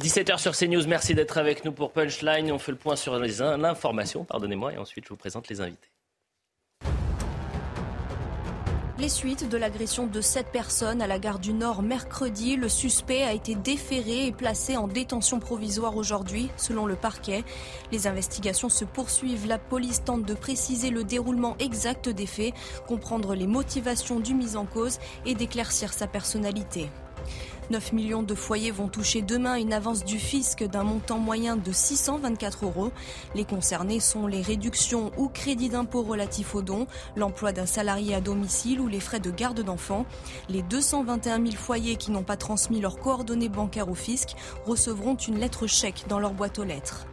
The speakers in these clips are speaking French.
17h sur CNews, merci d'être avec nous pour Punchline. On fait le point sur l'information, pardonnez-moi, et ensuite je vous présente les invités. Les suites de l'agression de sept personnes à la gare du Nord mercredi, le suspect a été déféré et placé en détention provisoire aujourd'hui, selon le parquet. Les investigations se poursuivent. La police tente de préciser le déroulement exact des faits, comprendre les motivations du mis en cause et d'éclaircir sa personnalité. 9 millions de foyers vont toucher demain une avance du fisc d'un montant moyen de 624 euros. Les concernés sont les réductions ou crédits d'impôt relatifs aux dons, l'emploi d'un salarié à domicile ou les frais de garde d'enfants. Les 221 000 foyers qui n'ont pas transmis leurs coordonnées bancaires au fisc recevront une lettre chèque dans leur boîte aux lettres.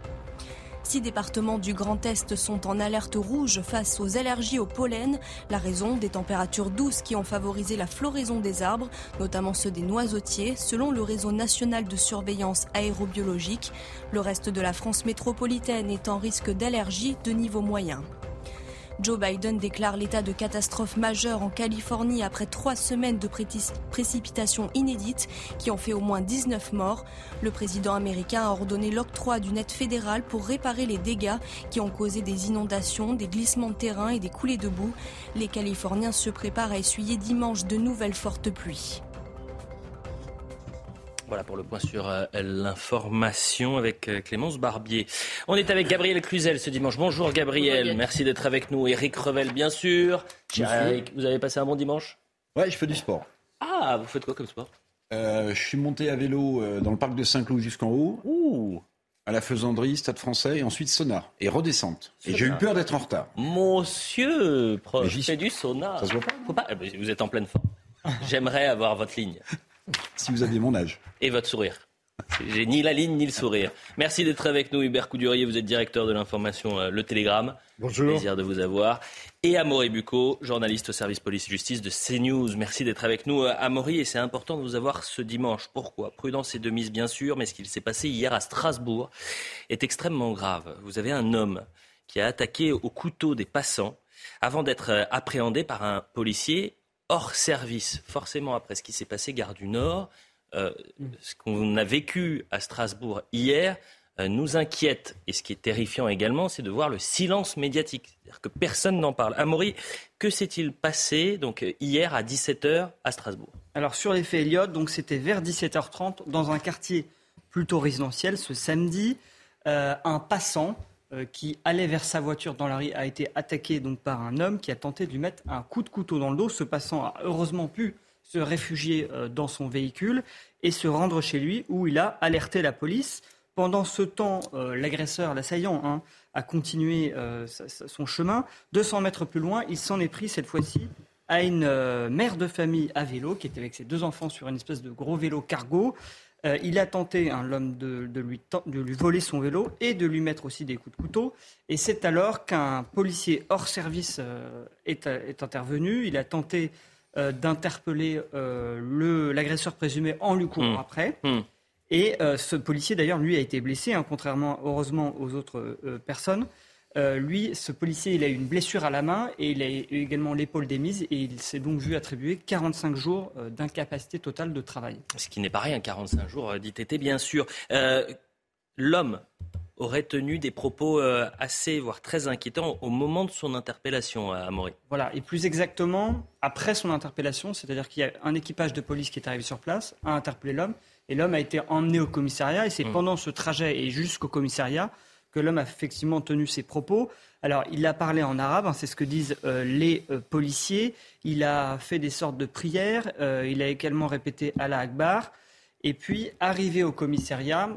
Six départements du Grand Est sont en alerte rouge face aux allergies au pollen. La raison des températures douces qui ont favorisé la floraison des arbres, notamment ceux des noisetiers, selon le réseau national de surveillance aérobiologique. Le reste de la France métropolitaine est en risque d'allergie de niveau moyen. Joe Biden déclare l'état de catastrophe majeure en Californie après trois semaines de précipitations inédites qui ont fait au moins 19 morts. Le président américain a ordonné l'octroi d'une aide fédérale pour réparer les dégâts qui ont causé des inondations, des glissements de terrain et des coulées de boue. Les Californiens se préparent à essuyer dimanche de nouvelles fortes pluies. Voilà pour le point sur euh, l'information avec euh, Clémence Barbier. On est avec Gabriel Cluzel ce dimanche. Bonjour Gabriel, merci d'être avec nous. Eric Revel, bien sûr. Eric, vous avez passé un bon dimanche? Ouais, je fais du sport. Ah, vous faites quoi comme sport? Euh, je suis monté à vélo dans le parc de Saint-Cloud jusqu'en haut, Ouh, à la Faisanderie, Stade français, et ensuite Sonar. Et redescente. Et j'ai eu peur d'être en retard. monsieur, prof, Mais j'y fait suis. du sauna. Ça se voit pas? Faut pas. eh ben, Vous êtes en pleine forme. J'aimerais avoir votre ligne Si vous aviez mon âge. et votre sourire. J'ai ni la ligne ni le sourire. Merci d'être avec nous, Hubert Coudurier. Vous êtes directeur de l'information euh, Le Télégramme. Bonjour. Plaisir de vous avoir. Et Amaury Bucco, journaliste au service police-justice de CNews. Merci d'être avec nous, euh, Amaury. Et c'est important de vous avoir ce dimanche. Pourquoi? Prudence et de mise, bien sûr, mais ce qu'il s'est passé hier à Strasbourg est extrêmement grave. Vous avez un homme qui a attaqué au couteau des passants avant d'être euh, appréhendé par un policier hors service. Forcément, après ce qui s'est passé, gare du Nord, euh, ce qu'on a vécu à Strasbourg hier euh, nous inquiète. Et ce qui est terrifiant également, c'est de voir le silence médiatique. C'est-à-dire que personne n'en parle. Amaury, que s'est-il passé donc, euh, hier à 17h à Strasbourg Alors sur les faits Elliott, donc c'était vers 17h30 dans un quartier plutôt résidentiel ce samedi, euh, un passant qui allait vers sa voiture dans la rue a été attaqué donc par un homme qui a tenté de lui mettre un coup de couteau dans le dos. Ce passant a heureusement pu se réfugier euh, dans son véhicule et se rendre chez lui où il a alerté la police. Pendant ce temps, euh, l'agresseur, l'assaillant, hein, a continué euh, son chemin. 200 mètres plus loin, il s'en est pris cette fois-ci à une euh, mère de famille à vélo qui était avec ses deux enfants sur une espèce de gros vélo cargo. Euh, il a tenté, hein, l'homme, de, de lui, de lui voler son vélo et de lui mettre aussi des coups de couteau. Et c'est alors qu'un policier hors service euh, est, est intervenu. Il a tenté euh, d'interpeller euh, le- l'agresseur présumé en lui courant Hmm. après. Hmm. Et euh, ce policier, d'ailleurs, lui a été blessé, hein, contrairement, heureusement, aux autres euh, personnes. Euh, lui, ce policier, il a eu une blessure à la main et il a eu également l'épaule démise et il s'est donc vu attribuer 45 jours euh, d'incapacité totale de travail. Ce qui n'est pas rien, 45 jours euh, d'ITT, bien sûr. Euh, L'homme aurait tenu des propos assez, voire très inquiétants au moment de son interpellation à Amaury. Voilà, et plus exactement, après son interpellation, c'est-à-dire qu'il y a un équipage de police qui est arrivé sur place, a interpellé l'homme, et l'homme a été emmené au commissariat, et c'est Mm. pendant ce trajet et jusqu'au commissariat que l'homme a effectivement tenu ses propos. Alors, il a parlé en arabe, hein, c'est ce que disent euh, les euh, policiers, il a fait des sortes de prières, euh, il a également répété Allah Akbar, et puis, arrivé au commissariat,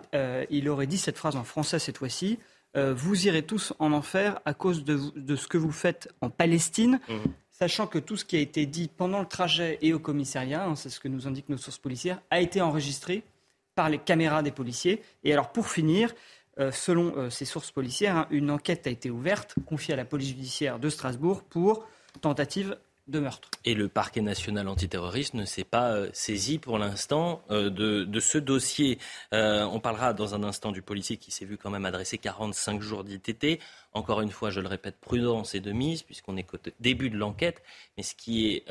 il aurait dit cette phrase en français cette fois-ci, vous irez tous en enfer à cause de, ce que vous faites en Palestine. Mhm. sachant que tout ce qui a été dit pendant le trajet et au commissariat, hein, c'est ce que nous indiquent nos sources policières, a été enregistré par les caméras des policiers. Et alors pour finir, euh, selon euh, ces sources policières, hein, une enquête a été ouverte, confiée à la police judiciaire de Strasbourg pour tentative de meurtre. Et le parquet national antiterroriste ne s'est pas euh, saisi pour l'instant de, ce dossier. on parlera dans un instant du policier qui s'est vu quand même adresser 45 jours d'ITT. Encore une fois, je le répète, prudence et de mise, puisqu'on est au début de l'enquête. Mais ce qui est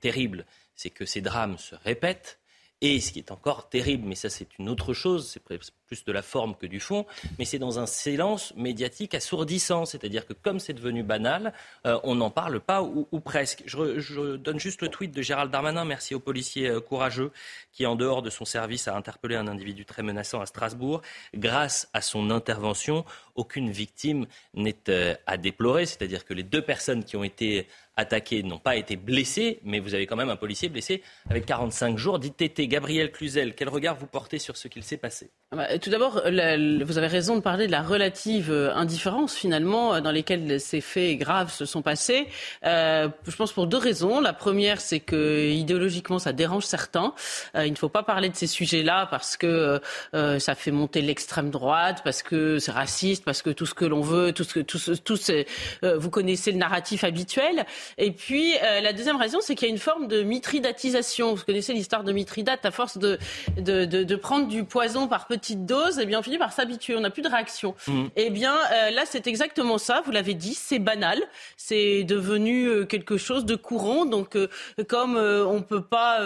terrible, c'est que ces drames se répètent. Et ce qui est encore terrible, mais ça c'est une autre chose, c'est plus de la forme que du fond, mais c'est dans un silence médiatique assourdissant. C'est-à-dire que comme c'est devenu banal, euh, on n'en parle pas ou, presque. Je, donne juste le tweet de Gérald Darmanin, merci au policier euh, courageux qui, en dehors de son service, a interpellé un individu très menaçant à Strasbourg. Grâce à son intervention, aucune victime n'est euh, à déplorer. C'est-à-dire que les deux personnes qui ont été attaquées n'ont pas été blessées, mais vous avez quand même un policier blessé avec 45 jours d'ITT. Gabriel Cluzel, quel regard vous portez sur ce qu'il s'est passé? Ah bah, tout d'abord, vous avez raison de parler de la relative euh, indifférence finalement euh, dans lesquelles ces faits graves se sont passés. Euh, je pense pour deux raisons. La première, c'est que idéologiquement, ça dérange certains. Il ne faut pas parler de ces sujets-là parce que ça fait monter l'extrême droite, parce que c'est raciste, parce que tout ce que l'on veut, tout ce que vous connaissez le narratif habituel. Et puis la deuxième raison, c'est qu'il y a une forme de mitridatisation. Vous connaissez l'histoire de Mithridate, à force de, de prendre du poison par petites doses, eh bien, on finit par s'habituer. On n'a plus de réaction. Mm. Eh bien, euh, là, c'est exactement ça. Vous l'avez dit, c'est banal. C'est devenu euh, quelque chose de courant. Donc, euh, comme on ne peut pas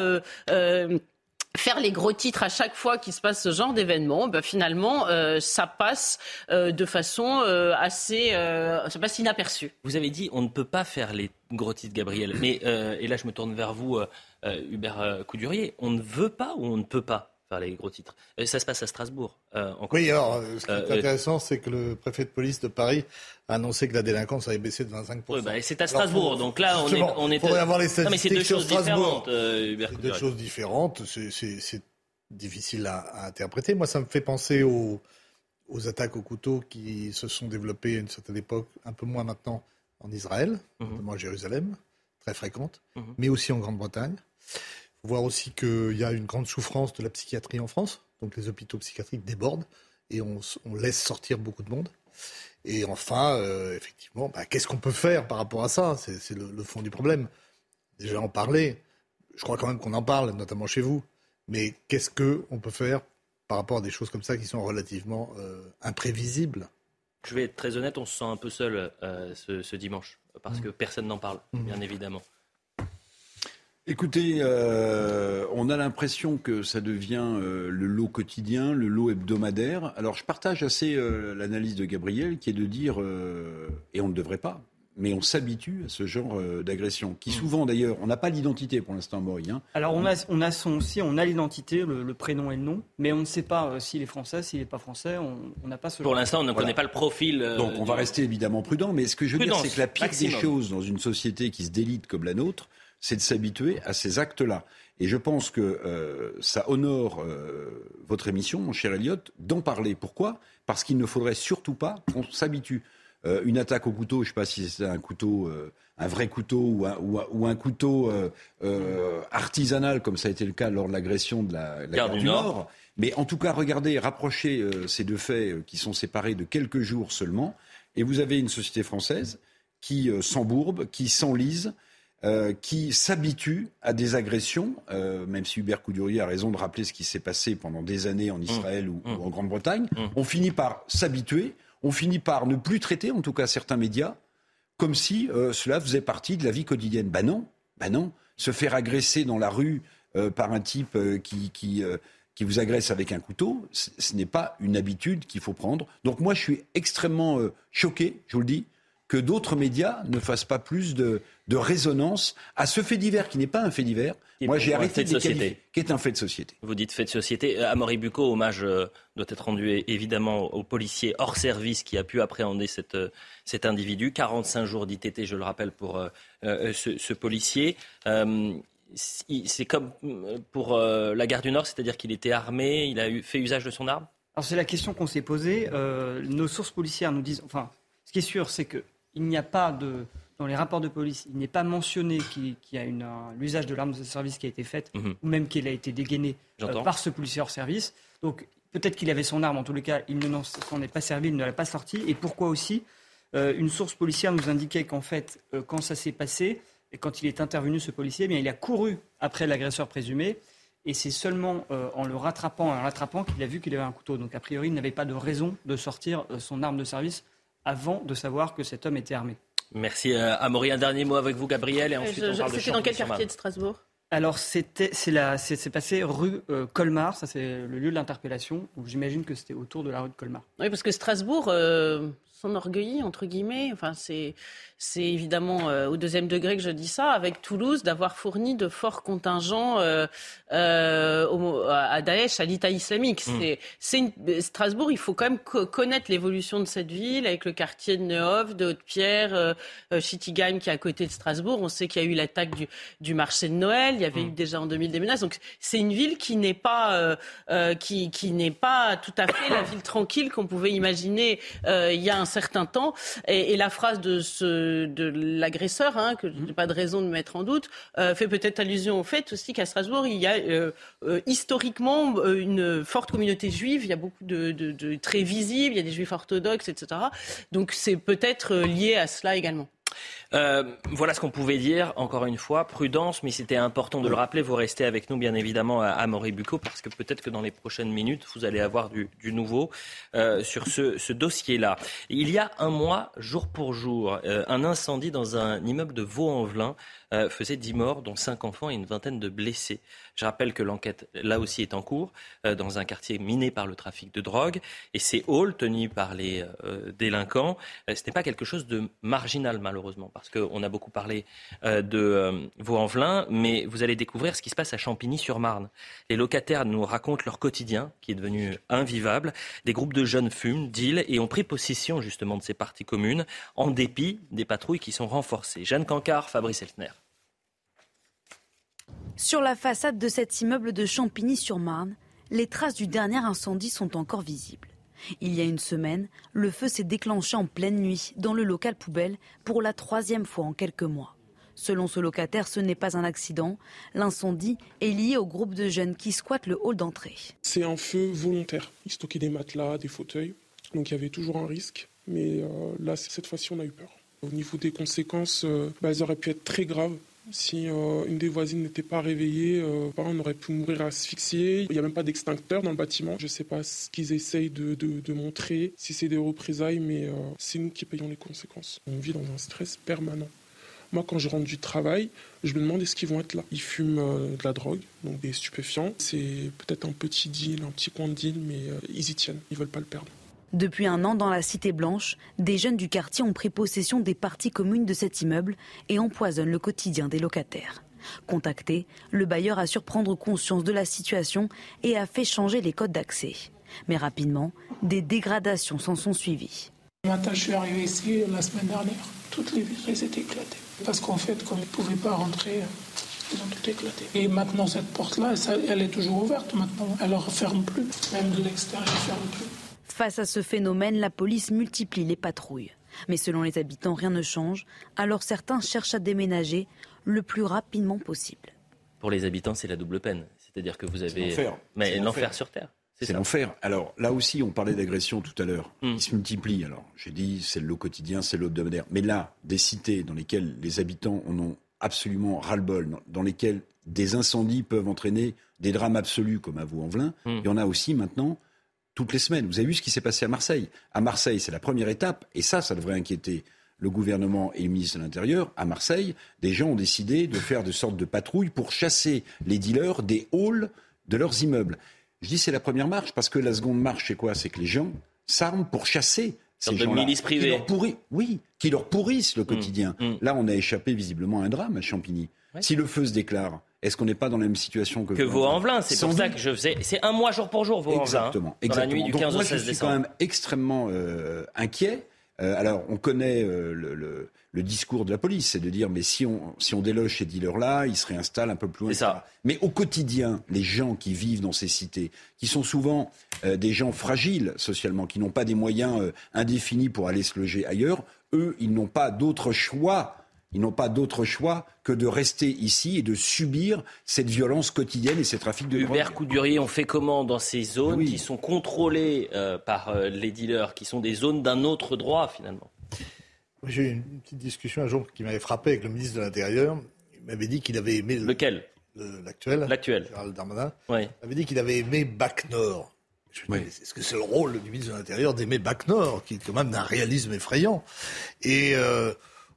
faire les gros titres à chaque fois qu'il se passe ce genre d'événement, ben finalement, ça passe de façon assez, ça passe inaperçu. Vous avez dit on ne peut pas faire les gros titres, Gabriel. Mais et là, je me tourne vers vous, Hubert Coudurier. On ne veut pas ou on ne peut pas les gros titres. ça se passe à Strasbourg. Euh, oui, alors, euh, ce qui est euh, intéressant, c'est que le préfet de police de Paris a annoncé que la délinquance avait baissé de 25%. Oui, bah, c'est à Strasbourg, donc là, on est... On est... faudrait avoir les statistiques mais c'est deux choses différentes, C'est deux choses différentes, c'est difficile à, interpréter. Moi, ça me fait penser aux, aux, attaques au couteau qui se sont développées à une certaine époque, un peu moins maintenant, en Israël, mhm. notamment à Jérusalem, très fréquentes, mhm. mais aussi en Grande-Bretagne voir aussi qu'il y a une grande souffrance de la psychiatrie en France. Donc les hôpitaux psychiatriques débordent et on, laisse sortir beaucoup de monde. Et enfin, euh, effectivement, bah, qu'est-ce qu'on peut faire par rapport à ça? C'est le, fond du problème. Déjà en parler, je crois quand même qu'on en parle, notamment chez vous. Mais qu'est-ce qu'on peut faire par rapport à des choses comme ça qui sont relativement euh, imprévisibles? Je vais être très honnête, on se sent un peu seul euh, ce, dimanche, parce mmh. que personne n'en parle, mmh. bien évidemment. Écoutez, euh, on a l'impression que ça devient euh, le lot quotidien, le lot hebdomadaire. Alors je partage assez euh, l'analyse de Gabriel qui est de dire, et on ne devrait pas, mais on s'habitue à ce genre d'agression, qui mm. souvent d'ailleurs, on n'a pas l'identité pour l'instant, Maury. Hein. Alors on a, on a son aussi, on a l'identité, le, prénom et le nom, mais on ne sait pas s'il est français, s'il n'est pas français, on n'a pas ce Pour l'instant, on ne connaît pas le profil. Donc on va rester évidemment prudent, mais ce que je veux dire, c'est que la pire des choses dans une société qui se délite comme la nôtre, c'est de s'habituer à ces actes-là. Et je pense que euh, ça honore euh, votre émission, mon cher Elliot, d'en parler. Pourquoi? Parce qu'il ne faudrait surtout pas qu'on s'habitue. Euh, une attaque au couteau, je ne sais pas si c'est un couteau, un vrai couteau ou un, ou un, couteau artisanal, comme ça a été le cas lors de l'agression de la, gare du Nord. Mais en tout cas, regardez, rapprochez ces deux faits qui sont séparés de quelques jours seulement, et vous avez une société française qui s'embourbe, qui s'enlise, euh, qui s'habitue à des agressions, euh, même si Hubert Coudurier a raison de rappeler ce qui s'est passé pendant des années en Israël ou, mmh. en Grande-Bretagne, mmh. on finit par s'habituer, on finit par ne plus traiter, en tout cas certains médias, comme si euh, cela faisait partie de la vie quotidienne. Ben non, ben non. Se faire agresser dans la rue par un type qui, qui, qui, vous agresse avec un couteau, ce n'est pas une habitude qu'il faut prendre. Donc moi, je suis extrêmement choqué, je vous le dis, que d'autres médias ne fassent pas plus de, résonance à ce fait divers qui n'est pas un fait divers. Moi, j'ai arrêté de, société. qui est un fait de société. Vous dites fait de société. Euh, Amaury Bucco, hommage euh, doit être rendu évidemment au policier hors service qui a pu appréhender cette, euh, cet individu. 45 jours d'ITT, je le rappelle, pour ce, policier. c'est comme pour la gare du Nord, c'est-à-dire qu'il était armé, il a eu, fait usage de son arme? Alors c'est la question qu'on s'est posée. nos sources policières nous disent, enfin, ce qui est sûr, c'est que il n'y a pas de, dans les rapports de police, il n'est pas mentionné qu'il y a l'usage de l'arme de service qui a été faite, mhm. ou même qu'il a été dégainé euh, par ce policier hors service. Donc peut-être qu'il avait son arme, en tous les cas, il ne s'en est pas servi, il ne l'a pas sorti. Et pourquoi aussi euh, Une source policière nous indiquait qu'en fait, euh, quand ça s'est passé, et quand il est intervenu, ce policier, eh bien, il a couru après l'agresseur présumé. Et c'est seulement en le rattrapant, en l'attrapant, qu'il a vu qu'il avait un couteau. Donc, a priori, il n'avait pas de raison de sortir son arme de service avant de savoir que cet homme était armé. Merci euh, Amaury. Un dernier mot avec vous, Gabriel, et ensuite on parle C'était dans quel quartier de Strasbourg? Alors, c'était, c'est, passé rue euh, Colmar, ça c'est le lieu de l'interpellation. Donc j'imagine que c'était autour de la rue de Colmar. Oui, parce que Strasbourg, euh, s'enorgueillit, entre guillemets, enfin c'est, évidemment euh, au deuxième degré que je dis ça, avec Toulouse, d'avoir fourni de forts contingents euh, euh, à Daesh, à l'État islamique. Hmm. C'est, Strasbourg, il faut quand même connaître l'évolution de cette ville, avec le quartier de Neuhoff, de Haute-Pierre, Schittigheim qui est à côté de Strasbourg. On sait qu'il y a eu l'attaque du, marché de Noël, il y avait hmm. eu déjà en 2000 des menaces. Donc c'est une ville qui n'est pas, qui, qui n'est pas tout à fait la ville tranquille qu'on pouvait imaginer il y a un certain temps. Et, et la phrase de ce de, l'agresseur, hein, que je n'ai pas de raison de mettre en doute, euh, fait peut-être allusion au fait aussi qu'à Strasbourg, il y a euh, euh, historiquement une forte communauté juive, il y a beaucoup de, de très visibles, il y a des juifs orthodoxes, etc. Donc c'est peut-être lié à cela également. Euh, voilà ce qu'on pouvait dire. Encore une fois, prudence, mais c'était important de le rappeler. Vous restez avec nous, bien évidemment, à, Moribuco, parce que peut-être que dans les prochaines minutes, vous allez avoir du, nouveau euh, sur ce, dossier-là. Il y a un mois, jour pour jour, euh, un incendie dans un immeuble de Vaux-en-Velin faisait 10 morts, dont 5 enfants et une vingtaine de blessés. Je rappelle que l'enquête, là aussi, est en cours, dans un quartier miné par le trafic de drogue. Et ces halls tenus par les délinquants, ce n'est pas quelque chose de marginal, malheureusement parce qu'on a beaucoup parlé euh, de euh, Vaux-en-Velin, mais vous allez découvrir ce qui se passe à Champigny-sur-Marne. Les locataires nous racontent leur quotidien, qui est devenu invivable. Des groupes de jeunes fument, deal et ont pris possession justement de ces parties communes, en dépit des patrouilles qui sont renforcées. Jeanne Cancard, Fabrice Eltner. Sur la façade de cet immeuble de Champigny-sur-Marne, les traces du dernier incendie sont encore visibles. Il y a une semaine, le feu s'est déclenché en pleine nuit dans le local poubelle pour la troisième fois en quelques mois. Selon ce locataire, ce n'est pas un accident. L'incendie est lié au groupe de jeunes qui squattent le hall d'entrée. C'est un feu volontaire. Ils stockaient des matelas, des fauteuils. Donc il y avait toujours un risque. Mais euh, là, cette fois-ci, on a eu peur. Au niveau des conséquences, euh, bah, elles auraient pu être très graves. Si euh, une des voisines n'était pas réveillée, euh, on aurait pu mourir asphyxié. Il n'y a même pas d'extincteur dans le bâtiment. Je ne sais pas ce qu'ils essayent de, montrer, si c'est des représailles, mais euh, c'est nous qui payons les conséquences. On vit dans un stress permanent. Moi, quand je rentre du travail, je me demande est-ce qu'ils vont être là? Ils fument de la drogue, donc des stupéfiants. C'est peut-être un petit deal, un petit coin de deal, mais ils y tiennent. Ils veulent pas le perdre. Depuis un an, dans la Cité Blanche, des jeunes du quartier ont pris possession des parties communes de cet immeuble et empoisonnent le quotidien des locataires. Contacté, le bailleur a prendre conscience de la situation et a fait changer les codes d'accès. Mais rapidement, des dégradations s'en sont suivies. matin, je suis arrivé ici la semaine dernière. Toutes les vitres étaient éclatées. Parce qu'en fait, comme ils ne pouvaient pas rentrer, ils ont tout éclaté. Et maintenant, cette porte-là, elle est toujours ouverte maintenant. Elle ne referme plus. Même de l'extérieur, elle ne ferme plus. Face à ce phénomène, la police multiplie les patrouilles. Mais selon les habitants, rien ne change, alors certains cherchent à déménager le plus rapidement possible. Pour les habitants, c'est la double peine. C'est-à-dire que vous avez. L'enfer. Mais l'enfer sur Terre. C'est l'enfer. Alors là aussi, on parlait d'agression tout à l'heure. Hmm. Ils se multiplient. Alors j'ai dit, c'est le lot quotidien, c'est le hebdomadaire. Mais là, des cités dans lesquelles les habitants en ont absolument ras-le-bol, dans lesquelles des incendies peuvent entraîner des drames absolus comme à Vaux-en-Velin, hmm. il y en a aussi maintenant toutes les semaines. Vous avez vu ce qui s'est passé à Marseille. À Marseille, c'est la première étape, et ça, ça devrait inquiéter le gouvernement et le ministre de l'Intérieur. À Marseille, des gens ont décidé de faire de sortes de patrouilles pour chasser les dealers des halls de leurs immeubles. Je dis c'est la première marche, parce que la seconde marche, c'est quoi? C'est que les gens s'arment pour chasser ces gens-là. Qui leur oui, qui leur pourrissent le mmh, quotidien. Mmh. Là, on a échappé visiblement à un drame à Champigny. Si le feu se déclare, est-ce qu'on n'est pas dans la même situation que, que Vaux-en-Velin C'est pour ça que je faisais. C'est un mois jour pour jour, Vaux-en-Velin. Exactement. Dans la nuit du 15 au 16 décembre. Je suis quand même extrêmement euh, inquiet. Euh, alors, on connaît euh, le, discours de la police, c'est de dire mais si on, si on déloge ces dealers-là, ils se réinstallent un peu plus loin. Ça. Mais au quotidien, les gens qui vivent dans ces cités, qui sont souvent des gens fragiles socialement, qui n'ont pas des moyens indéfinis pour aller se loger ailleurs, eux, ils n'ont pas d'autre choix Ils n'ont pas d'autre choix que de rester ici et de subir cette violence quotidienne et ces trafics de Hubert Coudurier, on fait comment dans ces zones qui sont contrôlées euh, par euh, les dealers, qui sont des zones d'un autre droit finalement? J'ai eu une petite discussion un jour qui m'avait frappé avec le ministre de l'Intérieur. Il m'avait dit qu'il avait aimé... Lequel? L'actuel. L'actuel. Gérald Darmanin. Oui. Il avait dit qu'il avait aimé Bac Nord. Est-ce que c'est le rôle du ministre de l'Intérieur d'aimer Bac Nord, qui est quand même d'un réalisme effrayant? Et euh,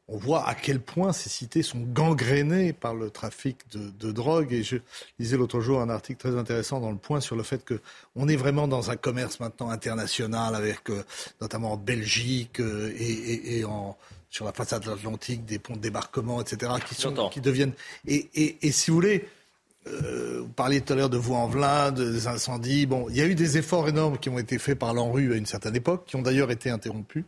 on voit à quel point ces cités sont gangrénées par le trafic de, drogue. Et je lisais l'autre jour un article très intéressant dans Le Point sur le fait qu'on est vraiment dans un commerce maintenant international, avec euh, notamment en Belgique euh, et, en sur la façade atlantique, des ponts de débarquement, etc., qui, sont, qui deviennent... Et, et, et, si vous voulez, euh, vous parliez tout à l'heure de Vaux-en-Velin, des incendies. Bon, il y a eu des efforts énormes qui ont été faits par l'ANRU à une certaine époque, qui ont d'ailleurs été interrompus.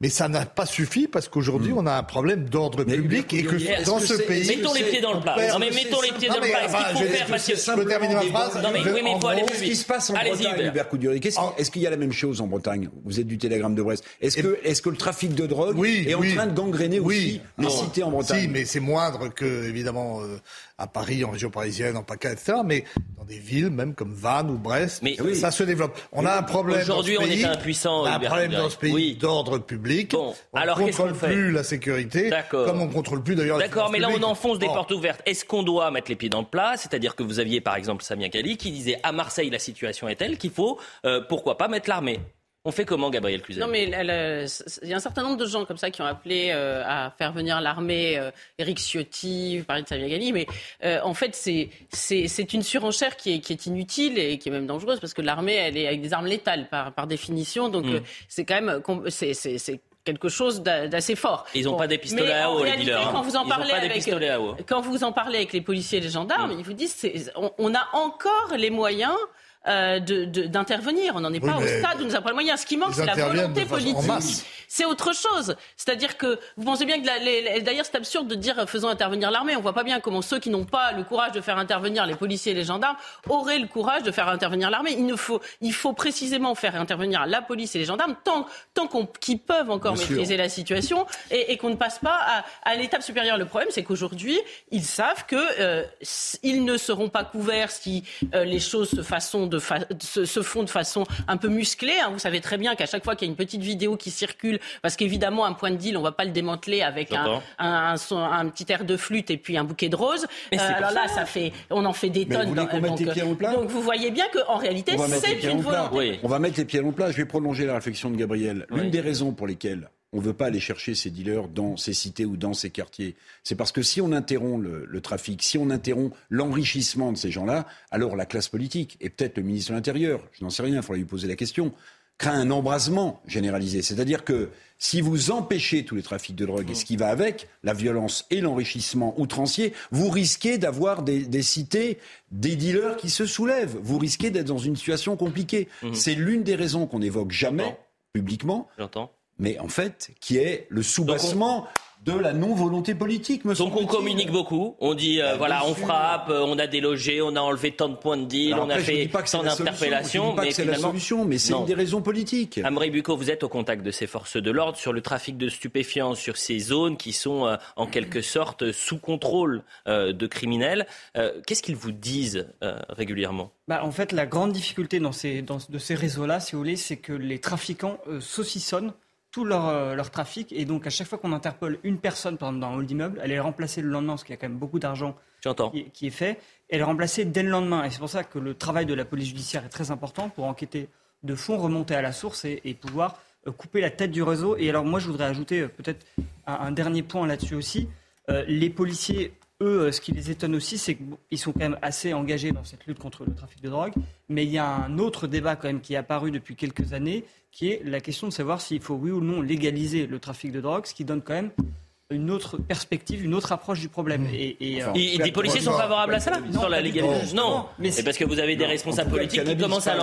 Mais ça n'a pas suffi parce qu'aujourd'hui, hmm. on a un problème d'ordre public et que dans ce pays. Mettons les pieds dans le plat. Non, mais mettons les pieds dans le plat. Est-ce qu'il faut faire parce que. Je peux terminer ma phrase. Non, mais oui, mais il faut aller plus vite. Qu'est-ce qui se passe en Bretagne, Hubert Coudurier Est-ce qu'il y a la même chose en Bretagne? Vous êtes du Télégramme de Brest. Est-ce que, est que le trafic de drogue est en train de gangréner aussi les cités en Bretagne? Si, mais c'est moindre que, évidemment, euh, à Paris, en région parisienne, en PACA, etc. Mais dans des villes, même comme Vannes ou Brest, mais ça se développe. On a un problème. Aujourd'hui, on est impuissant. On a un problème dans ce pays d'ordre public. Bon, on alors ne contrôle plus la sécurité, comme on ne contrôle plus d'ailleurs. D'accord, mais là on enfonce des portes ouvertes. Est-ce qu'on doit mettre les pieds dans le plat? C'est-à-dire que vous aviez par exemple Samia Kali qui disait à Marseille la situation est telle qu'il faut, euh, pourquoi pas mettre l'armée? On fait comment, Gabriel Cluzel Non, mais il y a un certain nombre de gens comme ça qui ont appelé euh, à faire venir l'armée. Euh, Éric Ciotti, parlez de Samia Gali, mais euh, en fait, c'est une surenchère qui est, qui est, inutile et qui est même dangereuse parce que l'armée, elle est avec des armes létales par, par définition. Donc, hmm. c'est quand même. C'est quelque chose d'assez fort. Ils n'ont pas des pistolets à eau, les dealers. Hein. Quand vous en parlez avec, quand vous en parlez avec les policiers et les gendarmes, hmm. ils vous disent on, on a encore les moyens euh, d'intervenir. On n'en est pas au stade où nous avons pas le moyen. Ce qui manque, c'est la volonté politique. C'est autre chose. C'est-à-dire que vous pensez bien que d'ailleurs c'est absurde de dire faisons intervenir l'armée. On voit pas bien comment ceux qui n'ont pas le courage de faire intervenir les policiers et les gendarmes auraient le courage de faire intervenir l'armée. Il ne faut, il faut précisément faire intervenir la police et les gendarmes tant, tant qu'ils peuvent encore maîtriser la situation et, qu'on ne passe pas à, l'étape supérieure. Le problème, c'est qu'aujourd'hui, ils savent que euh, ils ne seront pas couverts si euh, les choses se façon se, font de façon un peu musclée. Hein. Vous savez très bien qu'à chaque fois qu'il y a une petite vidéo qui circule, parce qu'évidemment, un point de deal, on ne va pas le démanteler avec un, un, petit air de flûte et puis un bouquet de roses. Euh, alors là, ça fait, on en fait des tonnes. donc, donc, vous voyez bien qu'en réalité, c'est une volonté. On va mettre les pieds dans le plat. Je vais prolonger la réflexion de Gabriel. L'une des raisons pour lesquelles on ne veut pas aller chercher ces dealers dans ces cités ou dans ces quartiers. C'est parce que si on interrompt le, trafic, si on interrompt l'enrichissement de ces gens-là, alors la classe politique, et peut-être le ministre de l'Intérieur, je n'en sais rien, il faudrait lui poser la question, craint un embrasement généralisé. C'est-à-dire que si vous empêchez tous les trafics de drogue et ce qui va avec, la violence et l'enrichissement outrancier, vous risquez d'avoir des, cités, des dealers qui se soulèvent. Vous risquez d'être dans une situation compliquée. Mhm. C'est l'une des raisons qu'on n'évoque jamais publiquement. J'entends mais en fait, qui est le soubassement de la non-volonté politique. Me Donc on communique beaucoup, on dit euh, bah, voilà, on frappe, euh, on a délogé, on a enlevé tant de points de deal, on a fait tant d'interpellations. Mais c'est la solution, mais c'est une des raisons politiques. Amré Bucco, vous êtes au contact de ces forces de l'ordre sur le trafic de stupéfiants, sur ces zones qui sont euh, en quelque sorte sous contrôle de criminels. Qu'est-ce qu'ils vous disent régulièrement? Bah, En fait, la grande difficulté dans ces, dans, de ces réseaux-là, si vous voulez, c'est que les trafiquants saucissonnent tout leur, euh, leur, trafic. Et donc, à chaque fois qu'on interpelle une personne, par exemple, dans un hall d'immeuble, elle est remplacée le lendemain, parce qu'il y a quand même beaucoup d'argent qui, qui, est fait. Elle est remplacée dès le lendemain. Et c'est pour ça que le travail de la police judiciaire est très important pour enquêter de fond, remonter à la source et, pouvoir euh, couper la tête du réseau. Et alors, moi, je voudrais ajouter euh, peut-être un, dernier point là-dessus aussi. les policiers eux, ce qui les étonne aussi, c'est qu'ils sont quand même assez engagés dans cette lutte contre le trafic de drogue. Mais il y a un autre débat quand même qui est apparu depuis quelques années, qui est la question de savoir s'il faut oui ou non légaliser le trafic de drogue, ce qui donne quand même une autre perspective, une autre approche du problème. Et, et, euh, des policiers sont favorables à ça sur la légalisation Non, mais c'est parce que vous avez des responsables politiques qui commencent à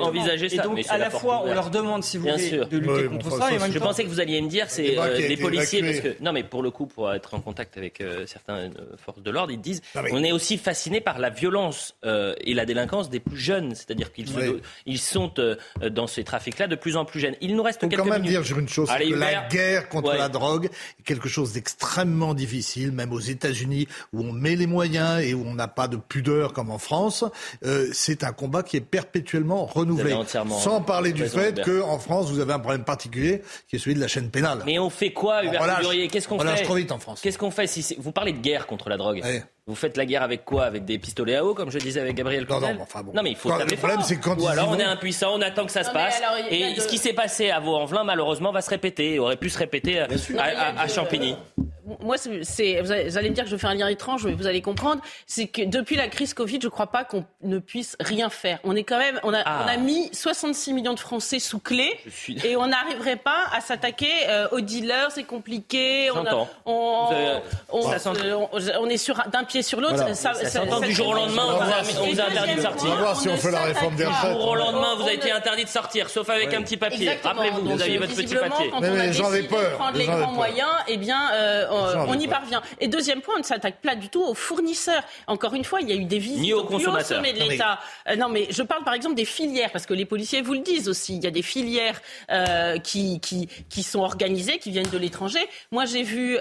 envisager ça. Et donc, à la fois, on leur demande, si vous voulez, de lutter contre ça. je pensais que vous alliez me dire, c'est euh, des policiers, parce que non, mais pour le coup, pour être en contact avec euh, certaines forces de l'ordre, ils disent, on est aussi fasciné par la violence et la délinquance des plus jeunes, c'est-à-dire qu'ils ils sont dans ces trafics-là de plus en plus jeunes. Il nous reste quelques minutes. quand même dire une chose, la guerre contre la drogue est quelque chose chose d'extrêmement difficile, même aux États-Unis, où on met les moyens et où on n'a pas de pudeur comme en France. Euh, c'est un combat qui est perpétuellement renouvelé. Sans parler du fait qu'en France, vous avez un problème particulier, qui est celui de la chaîne pénale. Mais on fait quoi, Hubert Qu'est-ce qu'on fait trop vite en France. Qu'est-ce qu'on fait si Vous parlez de guerre contre la drogue. Vous faites la guerre avec quoi? Avec des pistolets à eau, comme je disais avec Gabriel Non, non, enfin bon. non mais il faut quand, Le problème, c'est quand Ou alors on est impuissant, on attend que ça se passe. et ce qui s'est passé à Vaux-en-Velin, malheureusement, va se répéter. aurait pu se répéter à, à Champigny moi, c'est, vous allez me dire que je fais un lien étrange, mais vous allez comprendre, c'est que depuis la crise Covid, je ne crois pas qu'on ne puisse rien faire. On est quand même, on a, on a ah. mis 66 millions de Français sous clé et on n'arriverait pas à s'attaquer euh, aux dealers, c'est compliqué. On, on, on, est sur d'un pied sur l'autre. Ça, s'entend du jour au lendemain, on vous a, interdit de sortir. On va voir si on fait la réforme des retraites. Du jour au lendemain, vous avez été interdit de sortir, sauf avec un petit papier. Rappelez-vous, vous aviez votre petit papier. Mais gens avaient peur. Prendre les grands moyens, eh bien, euh, on y parvient. Et deuxième point, on ne s'attaque pas du tout aux fournisseurs. Encore une fois, il y a eu des visites Ni aux consommateurs. sommet de l'État. Euh, non, mais je parle par exemple des filières, parce que les policiers vous le disent aussi. Il y a des filières euh, qui, qui, qui sont organisées, qui viennent de l'étranger. Moi, j'ai vu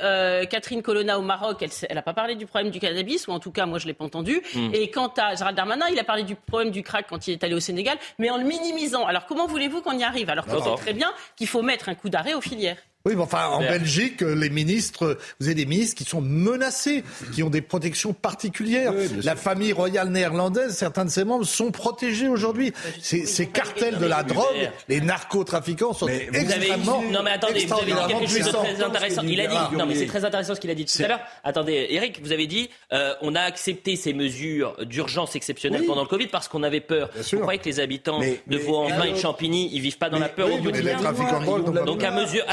Catherine Colonna au Maroc. Elle n'a pas parlé du problème du cannabis, ou en tout cas, moi, je l'ai pas entendu. Hmm. Et quant à Gérald Darmanin, il a parlé du problème du crack quand il est allé au Sénégal, mais en le minimisant. Alors, comment voulez-vous qu'on y arrive? Alors qu'on sait très bien qu'il faut mettre un coup d'arrêt aux filières. Oui, mais enfin, en Belgique, les ministres, vous avez des ministres qui sont menacés, qui ont des protections particulières. la famille royale néerlandaise, certains de ses membres sont protégés aujourd'hui. Ces, cartels de la drogue, les narcotrafiquants sont extrêmement. non, mais attendez, vous avez dit quelque chose de très intéressant. Il a dit, non, mais c'est très intéressant ce qu'il a dit tout à l'heure. Attendez, Eric, vous avez dit, euh, on a accepté ces mesures d'urgence exceptionnelles pendant le Covid parce qu'on avait peur. Vous croyez que les habitants de Vaux-en-Velin et de Champigny, ils vivent pas dans la peur au quotidien Donc à mesure,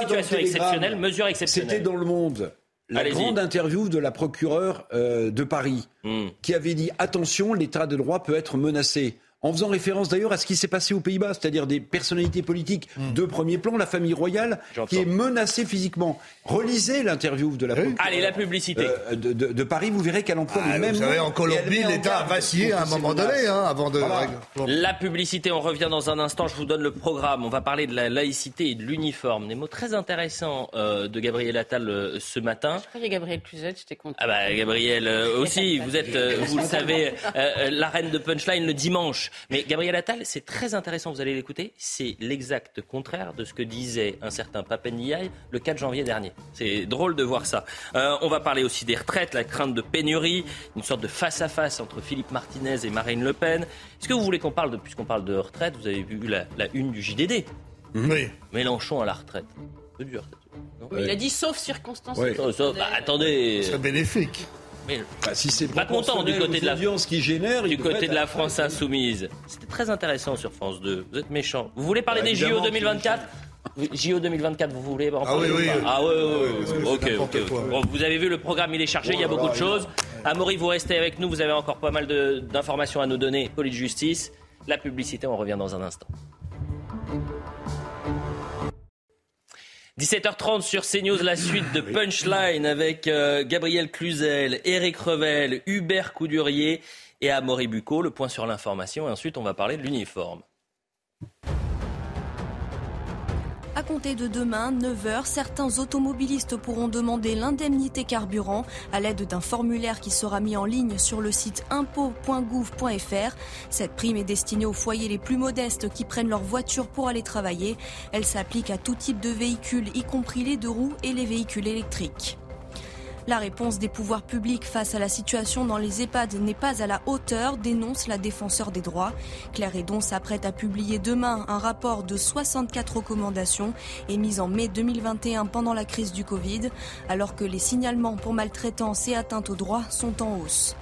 situation exceptionnelle, mesure exceptionnelle. C'était dans le monde. La grande interview de la procureure euh, de Paris, hmm. qui avait dit attention, l'état de droit peut être menacé en faisant référence d'ailleurs à ce qui s'est passé aux Pays-Bas, c'est-à-dire des personnalités politiques hmm. de premier plan, la famille royale, qui est menacée physiquement. Relisez l'interview de la Allez, la publicité. Euh, de, Paris, vous verrez qu'elle emploie ah, le même Vous savez, en Colombie, l'État a vacillé à un moment donné, hein, avant de... La publicité, on revient dans un instant, je vous donne le programme. On va parler de la laïcité et de l'uniforme. Des mots très intéressants euh, de Gabriel Attal euh, ce matin. Je croyais Gabriel Cluzet, j'étais content. Ah bah, Gabriel aussi, vous êtes, vous le savez, la reine de punchline le dimanche. Mais Gabriel Attal, c'est très intéressant, vous allez l'écouter, c'est l'exact contraire de ce que disait un certain Papendiaï le 4 janvier dernier. C'est drôle de voir ça. Euh, on va parler aussi des retraites, la crainte de pénurie, une sorte de face-à-face entre Philippe Martinez et Marine Le Pen. Est-ce que vous voulez qu'on parle, de, puisqu'on parle de retraite, vous avez vu la, une du JDD Oui. Mélenchon à la retraite. C'est dur, Il a dit sauf circonstances. Bah, attendez. C'est bénéfique. Mais bah, si c'est pas content du côté de la qui génère, du côté de la France insoumise. C'était très intéressant sur France 2. Vous êtes méchant. Vous voulez parler bah, des JO 2024 JO 2024, vous voulez en Ah oui, oui. Ah oui, oui. ok, ok. vous avez vu le programme, il est chargé, il y a beaucoup de choses. Amaury, vous restez avec nous, vous avez encore pas mal d'informations à nous donner. Police justice, la publicité, on revient dans un instant. 17h30 sur CNews, la suite de Punchline avec euh, Gabriel Cluzel, Eric Revel, Hubert Coudurier et Amaury Bucco. Le point sur l'information et ensuite on va parler de l'uniforme. Compter de demain, 9h, certains automobilistes pourront demander l'indemnité carburant à l'aide d'un formulaire qui sera mis en ligne sur le site impôt.gouv.fr. Cette prime est destinée aux foyers les plus modestes qui prennent leur voiture pour aller travailler. Elle s'applique à tout type de véhicules, y compris les deux roues et les véhicules électriques. La réponse des pouvoirs publics face à la situation dans les EHPAD n'est pas à la hauteur, dénonce la défenseur des droits. Claire Edon s'apprête à publier demain un rapport de 64 recommandations émises en mai 2021 pendant la crise du Covid, alors que les signalements pour maltraitance et atteinte aux droits sont en hausse.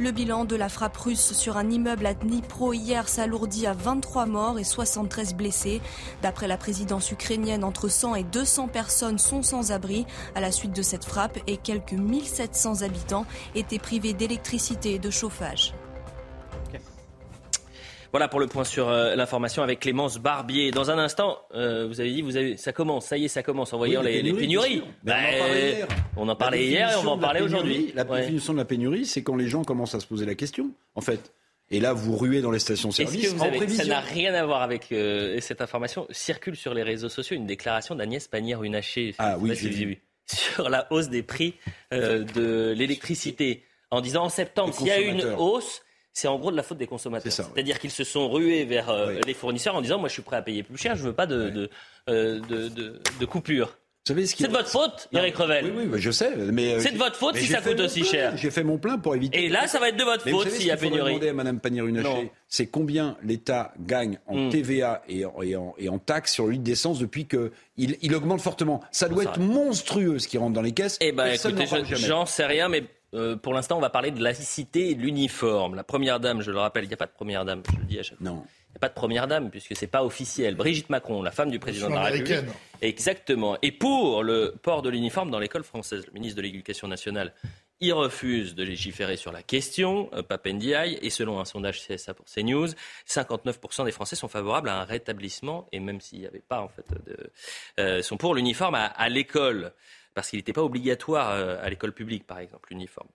Le bilan de la frappe russe sur un immeuble à Dnipro hier s'alourdit à 23 morts et 73 blessés. D'après la présidence ukrainienne, entre 100 et 200 personnes sont sans abri à la suite de cette frappe et quelques 1700 habitants étaient privés d'électricité et de chauffage. Voilà pour le point sur euh, l'information avec Clémence Barbier. Dans un instant, euh, vous avez dit, vous avez, ça commence, ça y est, ça commence en voyant les, pénuries. Ben, on en parlait hier. On en parlait hier et on va en parler aujourd'hui. La définition de la pénurie, c'est quand les gens commencent à se poser la question, en fait. Et là, vous ruez dans les stations-service. Vous avez, ça n'a rien à voir avec euh, cette information Circule sur les réseaux sociaux une déclaration d'Agnès Pannier-Runacher. Ah oui, sur la hausse des prix euh, de l'électricité en disant en septembre, s'il y a une hausse, c'est en gros de la faute des consommateurs. C'est-à-dire qu'ils se sont rués vers euh, les fournisseurs en disant moi je suis prêt à payer plus cher, je veux pas de, de, de coupure. C'est de votre faute, Eric Revel. Oui, oui, je sais. Mais euh, c'est de votre faute si ça coûte aussi cher. J'ai fait mon plein pour éviter. Et là, ça va être de votre faute s'il y a pénurie. demander à Mme Pannier-Runacher, c'est combien l'État gagne en hmm. TVA et en, et, en, taxes sur l'huile d'essence depuis qu'il il augmente fortement? Ça doit être monstrueux ce qui rentre dans les caisses. Eh ben, écoutez, j'en sais rien, mais euh, pour l'instant, on va parler de laïcité et de l'uniforme. La première dame, je le rappelle, il n'y a pas de première dame, je le dis à chaque fois. Non pas de première dame, puisque c'est pas officiel. Brigitte Macron, la femme du président de la République. Exactement. Et pour le port de l'uniforme dans l'école française, le ministre de l'Éducation nationale, il refuse de légiférer sur la question, euh, Papendiaï, et selon un sondage CSA pour CNews, 59% des Français sont favorables à un rétablissement, et même s'il n'y avait pas, en fait, de, euh, sont pour l'uniforme à l'école parce qu'il n'était pas obligatoire euh, à l'école publique, par exemple, l'uniforme.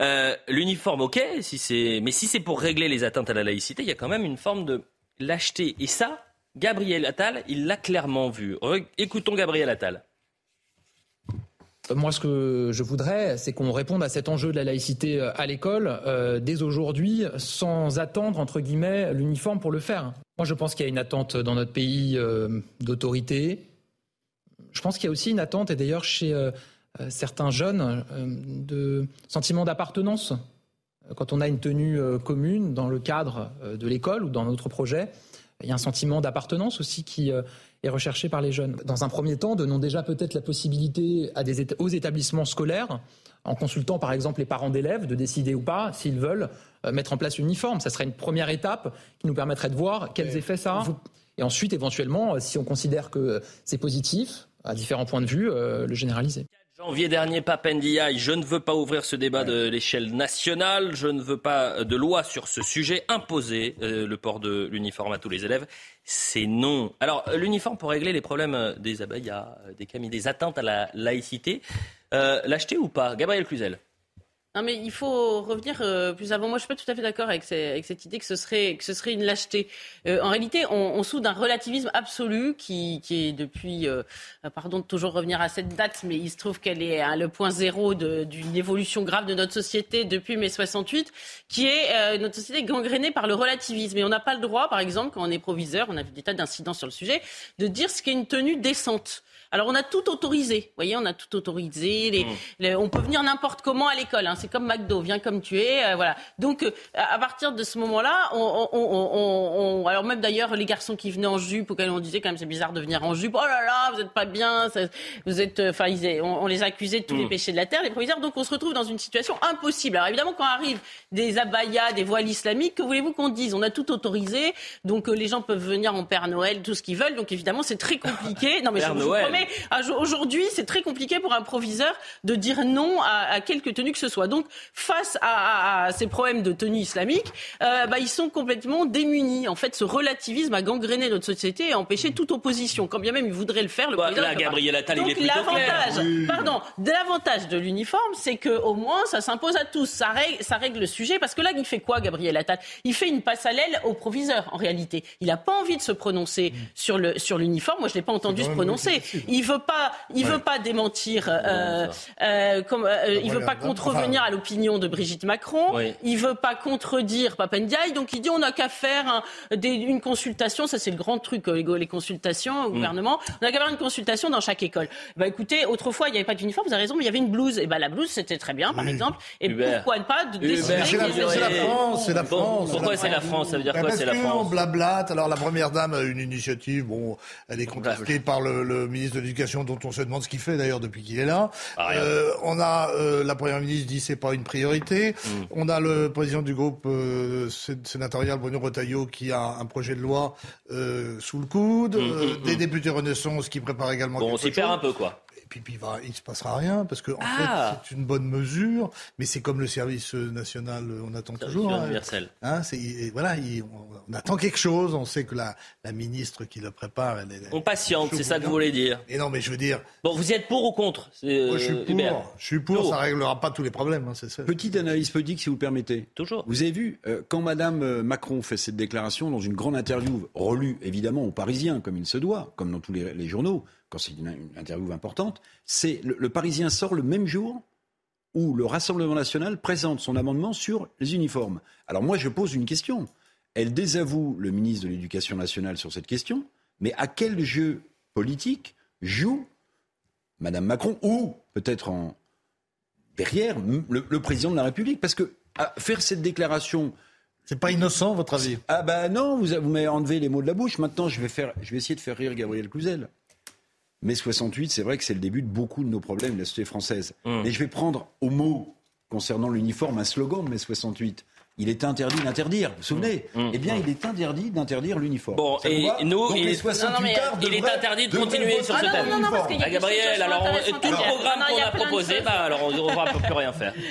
Euh, l'uniforme, ok, mais si c'est pour régler les atteintes à la laïcité, il y a quand même une forme de lâcheté. Et ça, Gabriel Attal, il l'a clairement vu. Écoutons Gabriel Attal. Euh, moi, ce que je voudrais, c'est qu'on réponde à cet enjeu de la laïcité à l'école dès aujourd'hui, sans attendre, entre guillemets, l'uniforme pour le faire. Moi, je pense qu'il y a une attente dans notre pays d'autorité, je pense qu'il y a aussi une attente, et d'ailleurs chez euh, euh, certains jeunes, euh, de sentiment d'appartenance. Quand on a une tenue commune dans le cadre de l'école ou dans notre projet, il y a un sentiment d'appartenance aussi qui est recherché par les jeunes. Dans un premier temps, donnons déjà peut-être la possibilité à des, aux établissements scolaires, en consultant par exemple les parents d'élèves, de décider ou pas s'ils veulent mettre en place l'uniforme. Ça serait une première étape qui nous permettrait de voir quels effets ça a. Et ensuite, éventuellement, si on considère que c'est positif, à différents points de vue, euh, le généraliser. Janvier dernier, Papendiaï, je ne veux pas ouvrir ce débat de l'échelle nationale, je ne veux pas de loi sur ce sujet, imposer euh, le port de l'uniforme à tous les élèves, c'est non. Alors, l'uniforme pour régler les problèmes des abayas, des camis, des atteintes à la laïcité, euh, l'acheter ou pas? Gabriel Cluzel non, mais il faut revenir euh, plus avant. Moi, je suis pas tout à fait d'accord avec, cette idée que ce serait, une lâcheté. Euh, en réalité, on, on soude un relativisme absolu qui, est depuis, euh, pardon de toujours revenir à cette date, mais il se trouve qu'elle est le point zéro d'une évolution grave de notre société depuis mai 68, qui est notre société gangrénée par le relativisme. Et on n'a pas le droit, par exemple, quand on est proviseur, on a vu des tas d'incidents sur le sujet, de dire ce qu'est une tenue décente. Alors on a tout autorisé. Vous voyez, on a tout autorisé. Mmh. on peut venir n'importe comment à l'école. Hein. C'est comme McDo, viens comme tu es. Euh, voilà. Donc euh, à partir de ce moment-là, on, alors même d'ailleurs les garçons qui venaient en jupe, auxquels on disait quand même c'est bizarre de venir en jupe. Oh là là, vous n'êtes pas bien. vous êtes, euh, enfin, on, les accusait de tous les mmh. péchés de la terre, les proviseurs. Donc on se retrouve dans une situation impossible. Alors évidemment, quand arrivent des abayas, des voiles islamiques, que voulez-vous qu'on dise? On a tout autorisé. Donc les gens peuvent venir en Père Noël, tout ce qu'ils veulent. Donc évidemment, c'est très compliqué. Non mais je, vous promets aujourd'hui, c'est très compliqué pour un proviseur de dire non à, à quelque tenue que ce soit. Donc, face à, ces problèmes de tenue islamique, euh, bah, ils sont complètement démunis. En fait, ce relativisme a gangréné notre société et empêché toute opposition. Quand bien même ils voudraient le faire, le bah, là, Gabriel Attal, il est l'avantage, pardon, l'avantage de l'uniforme, c'est que au moins ça s'impose à tous. Ça règle, ça règle le sujet parce que là, il fait quoi, Gabriel Attal? Il fait une passe à l'aile au proviseur. En réalité, il n'a pas envie de se prononcer sur le sur l'uniforme. Moi, je l'ai pas entendu se prononcer. Il veut pas, il veut pas démentir, euh, euh, comme, euh, il veut pas contrevenir à l'opinion de Brigitte Macron. Il veut pas contredire Papendiaï. Donc il dit on n'a qu'à faire une consultation. Ça c'est le grand truc, les, consultations au mm. gouvernement. On n'a qu'à faire une consultation dans chaque école. Bah écoutez, autrefois il n'y avait pas d'uniforme. Vous avez raison, mais il y avait une blouse. Et bah la blouse c'était très bien, par exemple. Et pourquoi pas de décider C'est la, France, c'est la France. Pourquoi c'est la France Ça veut dire quoi C'est la France? On blablate. Alors la première dame a une initiative. Bon, elle est contestée par le, le ministre de l'Éducation dont on se demande ce qu'il fait d'ailleurs depuis qu'il est là. Ah, euh, on a euh, la première ministre dit c'est pas une priorité. Mm. On a le président du groupe euh, sénatorial Bruno Retailleau qui a un projet de loi sous le coude. Mm, mm, des députés Renaissance qui préparent également. Bon, on s'y perd un peu quoi puis, puis va, il ne se passera rien parce que en ah. fait c'est une bonne mesure, mais c'est comme le service national, on attend toujours. Hein, universel. Hein, voilà, on, attend quelque chose. On sait que la, la ministre qui le prépare, elle, on patiente, c'est ça que vous voulez dire. Et non, mais je veux dire. Bon, vous êtes pour ou contre Moi, je suis euh, pour. Je suis pour. Ça réglera pas tous les problèmes. Hein, c'est ça. Petite analyse politique, si vous le permettez. Toujours. Vous avez vu euh, quand Madame euh, Macron fait cette déclaration dans une grande interview relue évidemment aux Parisiens comme il se doit, comme dans tous les, les journaux quand c'est une, interview importante, c'est le, Parisien sort le même jour où le Rassemblement national présente son amendement sur les uniformes. Alors moi, je pose une question. Elle désavoue le ministre de l'Éducation nationale sur cette question, mais à quel jeu politique joue Madame Macron ou peut-être en derrière le, président de la République? Parce que faire cette déclaration c'est pas innocent, votre avis? Ah ben non, vous, vous m'avez enlevé les mots de la bouche. Maintenant, je vais, faire, je vais essayer de faire rire Gabriel Cluzel. Mais 68, c'est vrai que c'est le début de beaucoup de nos problèmes de la société française. Hum. Et je vais prendre au mot concernant l'uniforme un slogan de mai 68 il est interdit d'interdire. Vous vous souvenez hum, hum, Eh bien, il est interdit d'interdire l'uniforme. Bon, et nous, il, est... il est interdit de continuer sur ce thème. Non, non, parce ah, Gabriel, alors tout le programme qu'on a proposé, bah, alors on ne va plus rien faire.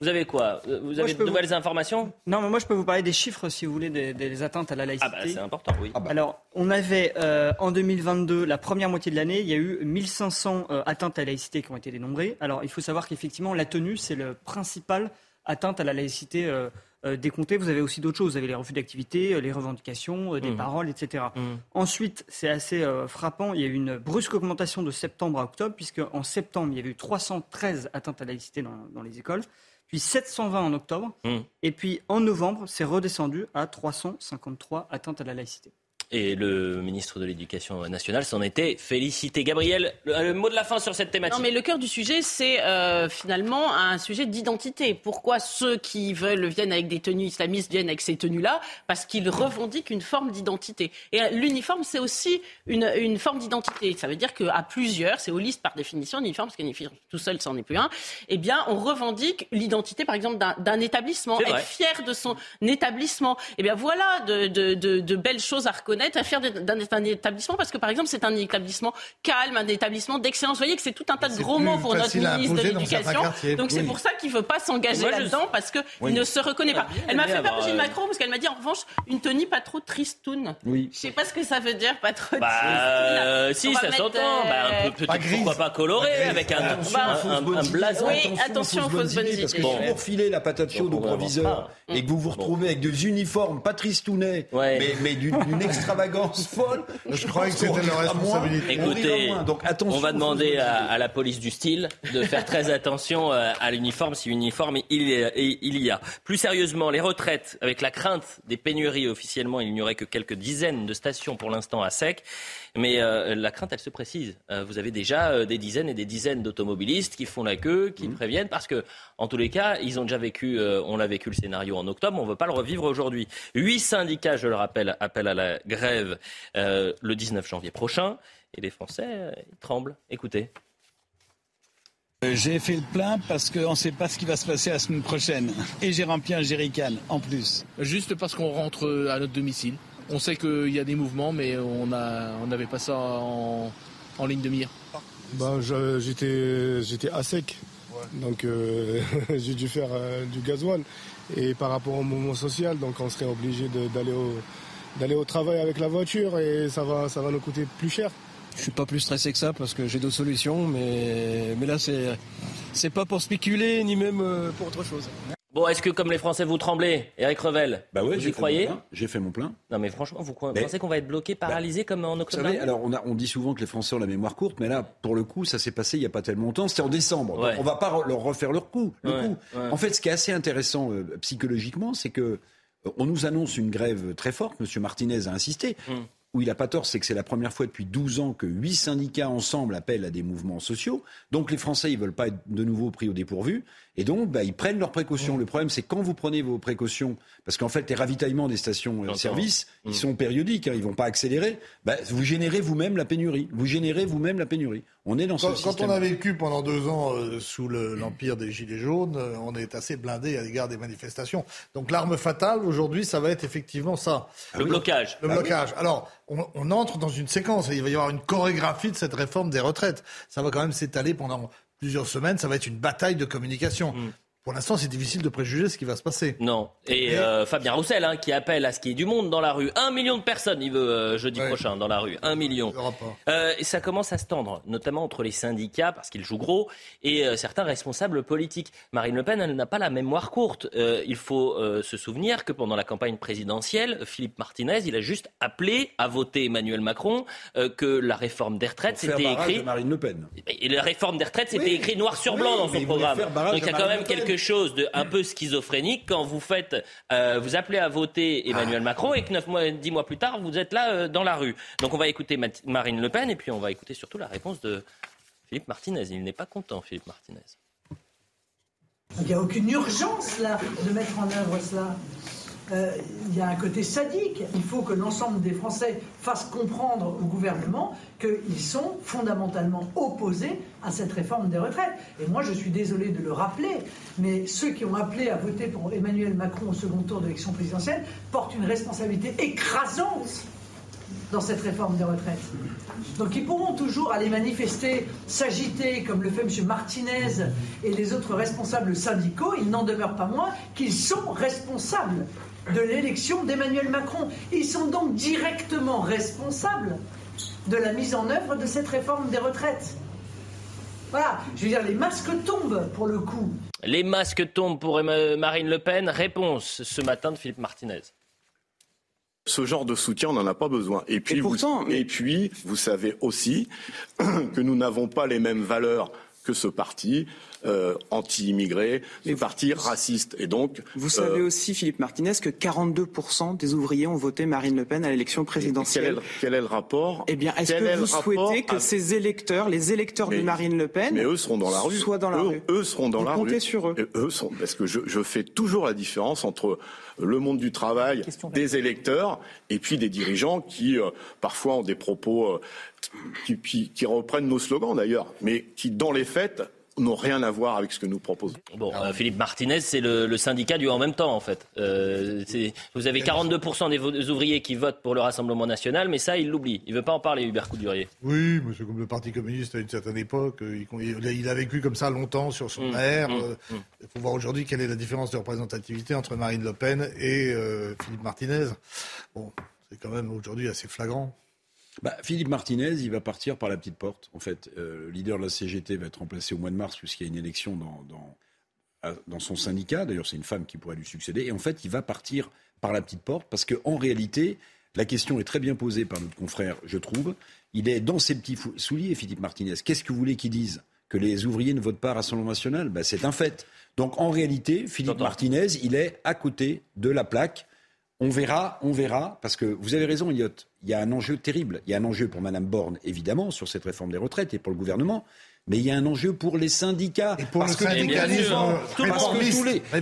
Vous avez quoi Vous avez de nouvelles informations Non, mais moi je peux vous parler des chiffres si vous voulez des, atteintes à la laïcité. Ah bah c'est important, oui. Ah bah. Alors, on avait euh, en 2022, la première moitié de l'année, il y a eu 1500 euh, atteintes à la laïcité qui ont été dénombrées. Alors, il faut savoir qu'effectivement, la tenue, c'est le principal atteinte à la laïcité euh, décomptée. Vous avez aussi d'autres choses. Vous avez les refus d'activité, les revendications, des mmh. paroles, etc. Mmh. Ensuite, c'est assez frappant, il y a eu une brusque augmentation de septembre à octobre, puisque en septembre, il y avait eu 313 atteintes à la laïcité dans les écoles puis 720 en octobre, mmh. et puis en novembre, c'est redescendu à 353 atteintes à la laïcité. Et le ministre de l'Éducation nationale s'en était félicité. Gabriel, le, mot de la fin sur cette thématique. Non, mais le cœur du sujet, c'est euh, finalement un sujet d'identité. Pourquoi ceux qui veulent viennent avec des tenues islamistes viennent avec ces tenues-là? Parce qu'ils revendiquent une forme d'identité. Et euh, l'uniforme, c'est aussi une, une forme d'identité. Ça veut dire qu'à plusieurs, c'est holiste par définition, l'uniforme, parce qu'un uniforme tout seul, c'en est plus un. Eh bien, on revendique l'identité, par exemple, d'un établissement, être fier de son établissement. Eh bien, voilà de, de, de, de belles choses à reconnaître à faire d'un établissement parce que, par exemple, c'est un établissement calme, un établissement d'excellence. Vous voyez que c'est tout un tas de gros mots pour notre ministre de l'Éducation. Donc c'est pour ça qu'il ne veut pas s'engager là-dedans parce qu'il ne se reconnaît pas. Elle m'a fait peur, Brigitte euh, Macron, parce qu'elle m'a dit en revanche une tenue pas trop tristoun. Oui. Je sais pas ce que ça veut dire, pas trop bah, euh, si, ça s'entend. Bah, pourquoi pas coloré avec un, un, blason. Oui, attention aux fausses bonnes idées. Parce que si vous refilez la patate chaude au proviseur et que vous vous retrouvez avec des uniformes pas tristounets, mais d'une extra extravagance folle. Je, croyais que c'était leur responsabilité. Écoutez, Donc, on va demander à, la police du style de faire très attention euh, à l'uniforme, si uniforme il, il y a. Plus sérieusement, les retraites, avec la crainte des pénuries officiellement, il n'y aurait que quelques dizaines de stations pour l'instant à sec. Mais euh, la crainte, elle se précise. Euh, vous avez déjà euh, des dizaines et des dizaines d'automobilistes qui font la queue, qui mmh. préviennent, parce que, en tous les cas, ils ont déjà vécu, on l'a vécu le scénario en octobre, on ne veut pas le revivre aujourd'hui. Huit syndicats, je le rappelle, appellent à la grève le 19 janvier prochain, et les Français, ils tremblent. Écoutez. J'ai fait le plein parce qu'on ne sait pas ce qui va se passer la semaine prochaine. Et j'ai rempli un jerrycan en plus. Juste parce qu'on rentre à notre domicile. On sait qu'il y a des mouvements, mais on n'avait pas ça en, ligne de mire. Bah, j'étais, j'étais à sec, donc euh, j'ai dû faire euh, du gasoil. Et par rapport au mouvement social, donc on serait obligé d'aller au, d'aller au travail avec la voiture et ça va, ça va nous coûter plus cher. Je suis pas plus stressé que ça parce que j'ai d'autres solutions, mais, mais là c'est, c'est pas pour spéculer ni même euh, pour autre chose. Bon, est-ce que comme les Français vous tremblez, Eric Revel Bah oui, vous y croyez J'ai fait mon plein. Non mais franchement, vous pensez qu'on va être bloqué, bah, paralysé comme en octobre Vous savez, alors on, a, on, dit souvent que les Français ont la mémoire courte, mais là, pour le coup, ça s'est passé il n'y a pas tellement longtemps. C'était en décembre. Donc on va pas leur refaire leur coup. Le coup. En fait, ce qui est assez intéressant euh, psychologiquement, c'est que euh, on nous annonce une grève très forte. Monsieur Martinez a insisté. Hum où il n'a pas tort, c'est que c'est la première fois depuis 12 ans que huit syndicats ensemble appellent à des mouvements sociaux. Donc les Français, ils ne veulent pas être de nouveau pris au dépourvu. Et donc, bah, ils prennent leurs précautions. Le problème, c'est quand vous prenez vos précautions, parce qu'en fait, les ravitaillements des stations-service, euh, ils mm. sont périodiques, hein, ils ne vont pas accélérer, bah, vous générez vous-même la pénurie. Vous générez vous-même la pénurie. On est dans quand, ce Quand on a vécu pendant deux ans euh, sous l'empire des Gilets jaunes, euh, on est assez blindé à l'égard des manifestations. Donc l'arme fatale, aujourd'hui, ça va être effectivement ça. Le blocage. Le blocage. Alors, on, entre dans une séquence. Il va y avoir une chorégraphie de cette réforme des retraites. Ça va quand même s'étaler pendant plusieurs semaines. Ça va être une bataille de communication. Mm. Pour l'instant, c'est difficile de préjuger ce qui va se passer. Non. Et euh, Fabien Roussel, hein, qui appelle à ce qu'il y ait du monde dans la rue. Un million de personnes, il veut euh, jeudi prochain dans la rue. Un million. Euh, et ça commence à se tendre, notamment entre les syndicats, parce qu'ils jouent gros, et certains responsables politiques. Marine Le Pen, elle n'a pas la mémoire courte. il faut se souvenir que pendant la campagne présidentielle, Philippe Martinez, il a juste appelé à voter Emmanuel Macron que la réforme des retraites, c'était écrit. Marine Le Pen. Et la réforme des retraites, c'était écrit noir sur blanc dans son programme. Donc il y a quand même quelque chose de un peu schizophrénique quand vous faites, euh, vous appelez à voter Emmanuel Macron et que neuf mois, dix mois plus tard, vous êtes là euh, dans la rue. Donc on va écouter Marine Le Pen et puis on va écouter surtout la réponse de Philippe Martinez. Il n'est pas content, Philippe Martinez. Il n'y a aucune urgence là de mettre en œuvre cela. Euh, il y a un côté sadique. Il faut que l'ensemble des Français fassent comprendre au gouvernement qu'ils sont fondamentalement opposés à cette réforme des retraites. Et moi, je suis désolé de le rappeler, mais ceux qui ont appelé à voter pour Emmanuel Macron au second tour de l'élection présidentielle portent une responsabilité écrasante dans cette réforme des retraites. Donc ils pourront toujours aller manifester, s'agiter, comme le fait M. Martinez et les autres responsables syndicaux. Il n'en demeure pas moins qu'ils sont responsables de l'élection d'Emmanuel Macron. Ils sont donc directement responsables de la mise en œuvre de cette réforme des retraites. Voilà, je veux dire, les masques tombent pour le coup. Les masques tombent pour Marine Le Pen. Réponse ce matin de Philippe Martinez. Ce genre de soutien, on n'en a pas besoin. Et puis, et puis, vous savez aussi que nous n'avons pas les mêmes valeurs que ce parti. Euh, anti-immigrés, ce parti raciste. Et donc, vous savez euh, aussi, Philippe Martinez, que 42% des ouvriers ont voté Marine Le Pen à l'élection présidentielle. Quel est, le, rapport Eh bien, est-ce que vous souhaitez que ces électeurs, les électeurs de Marine Le Pen, mais eux seront dans la rue, soient dans la eux, rue Eux seront dans vous la comptez rue. sur eux. eux sont, parce que je, je fais toujours la différence entre le monde du travail, des électeurs, et puis des dirigeants qui euh, parfois ont des propos qui, qui, reprennent nos slogans d'ailleurs, mais qui dans les faits n'ont rien à voir avec ce que nous proposons. Bon, euh, Philippe Martinez, c'est le, syndicat du en même temps, en fait. Euh, vous avez 42% des ouvriers qui votent pour le Rassemblement national, mais ça, il l'oublie. Il ne veut pas en parler, Hubert Coudurier. Oui, mais c'est comme le Parti communiste à une certaine époque. Euh, il, a vécu comme ça longtemps sur son mmh, air. Mmh, mmh. Il faut voir aujourd'hui quelle est la différence de représentativité entre Marine Le Pen et Philippe Martinez. Bon, c'est quand même aujourd'hui assez flagrant. Bah, Philippe Martinez, il va partir par la petite porte. En fait, euh, le leader de la CGT va être remplacé au mois de mars puisqu'il y a une élection dans, dans, dans son syndicat. D'ailleurs, c'est une femme qui pourrait lui succéder. Et en fait, il va partir par la petite porte parce qu'en réalité, la question est très bien posée par notre confrère, je trouve. Il est dans ses petits souliers, Philippe Martinez. Qu'est-ce que vous voulez qu'il dise? Que les ouvriers ne votent pas à Rassemblement national? Ben, C'est un fait. Donc en réalité, Philippe Martinez, il est à côté de la plaque on verra, on verra, parce que vous avez raison, Elliot. Il y a un enjeu terrible. Il y a un enjeu pour Mme Borne, évidemment, sur cette réforme des retraites et pour le gouvernement. Mais il y a un enjeu pour les syndicats. Et pour parce le syndicalisme,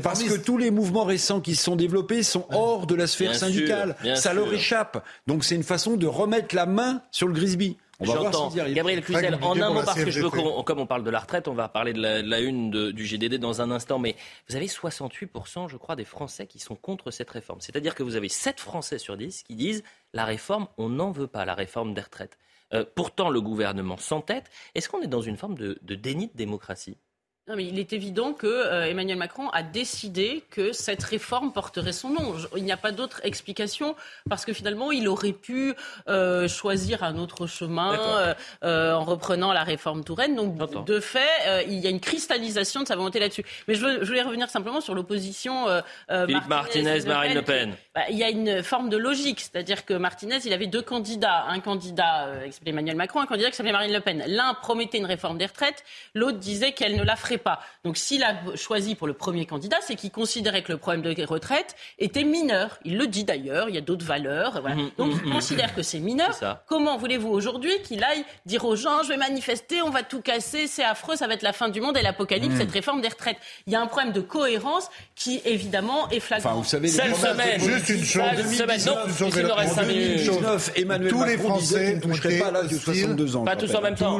parce, que tous les, mouvements récents qui se sont développés sont hors de la sphère syndicale. Ça leur échappe. Donc c'est une façon de remettre la main sur le Grisby. J'entends. Gabriel Cluzel, en un mot, parce que je veux comme on parle de la retraite, on va parler de la, une du GDD dans un instant, mais vous avez 68%, je crois, des Français qui sont contre cette réforme. C'est-à-dire que vous avez 7 Français sur 10 qui disent la réforme, on n'en veut pas, la réforme des retraites. Euh, pourtant, le gouvernement s'entête. Est-ce qu'on est dans une forme de déni de démocratie? Non, mais il est évident que euh, Emmanuel Macron a décidé que cette réforme porterait son nom. Il n'y a pas d'autre explication parce que finalement, il aurait pu euh, choisir un autre chemin euh, en reprenant la réforme Touraine. Donc, de fait, il y a une cristallisation de sa volonté là-dessus. Mais je, veux, je, voulais revenir simplement sur l'opposition. Philippe Martinez, Marine Le Pen. Bah, il y a une forme de logique, c'est-à-dire que Martinez, il avait deux candidats, un candidat qui s'appelait Emmanuel Macron, un candidat qui s'appelait Marine Le Pen. L'un promettait une réforme des retraites, l'autre disait qu'elle ne la ferait pas. Donc s'il a choisi pour le premier candidat, c'est qu'il considérait que le problème de retraite était mineur. Il le dit d'ailleurs, il y a d'autres valeurs. Voilà. Mmh, Donc mmh, il mmh, considère que c'est mineur. Comment voulez-vous aujourd'hui qu'il aille dire aux gens, je vais manifester, on va tout casser, c'est affreux, ça va être la fin du monde et l'apocalypse, cette réforme des retraites Il y a un problème de cohérence qui évidemment est flagrant. Enfin, vous savez, semaine, juste une chose, semaine, non, il nous reste 5 minutes. Emmanuel tous les Français ne toucheraient pas l'âge de 62 ans. Pas tous en même temps.